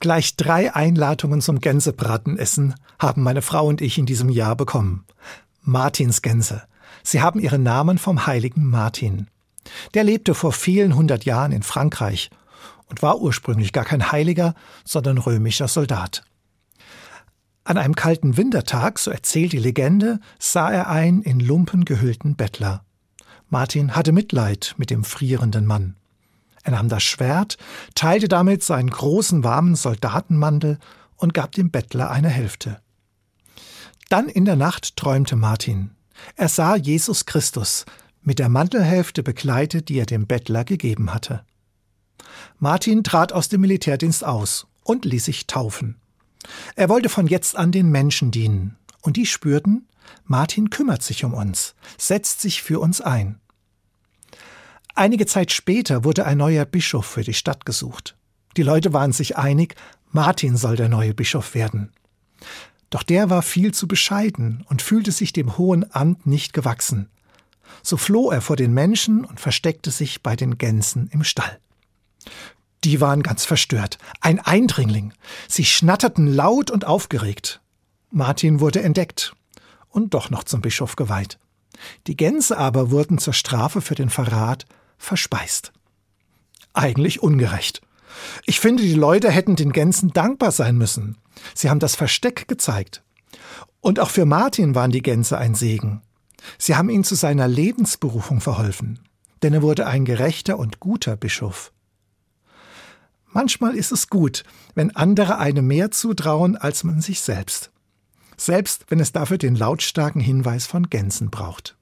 Gleich drei Einladungen zum Gänsebratenessen haben meine Frau und ich in diesem Jahr bekommen. Martinsgänse. Sie haben ihren Namen vom heiligen Martin. Der lebte vor vielen hundert Jahren in Frankreich und war ursprünglich gar kein Heiliger, sondern römischer Soldat. An einem kalten Wintertag, so erzählt die Legende, sah er einen in Lumpen gehüllten Bettler. Martin hatte Mitleid mit dem frierenden Mann. Er nahm das Schwert, teilte damit seinen großen warmen Soldatenmantel und gab dem Bettler eine Hälfte. Dann in der Nacht träumte Martin. Er sah Jesus Christus mit der Mantelhälfte bekleidet, die er dem Bettler gegeben hatte. Martin trat aus dem Militärdienst aus und ließ sich taufen. Er wollte von jetzt an den Menschen dienen, und die spürten, Martin kümmert sich um uns, setzt sich für uns ein. Einige Zeit später wurde ein neuer Bischof für die Stadt gesucht. Die Leute waren sich einig, Martin soll der neue Bischof werden. Doch der war viel zu bescheiden und fühlte sich dem hohen Amt nicht gewachsen. So floh er vor den Menschen und versteckte sich bei den Gänsen im Stall. Die waren ganz verstört. Ein Eindringling. Sie schnatterten laut und aufgeregt. Martin wurde entdeckt und doch noch zum Bischof geweiht. Die Gänse aber wurden zur Strafe für den Verrat verspeist. Eigentlich ungerecht. Ich finde, die Leute hätten den Gänsen dankbar sein müssen. Sie haben das Versteck gezeigt. Und auch für Martin waren die Gänse ein Segen. Sie haben ihm zu seiner Lebensberufung verholfen, denn er wurde ein gerechter und guter Bischof. Manchmal ist es gut, wenn andere einem mehr zutrauen als man sich selbst. Selbst wenn es dafür den lautstarken Hinweis von Gänsen braucht.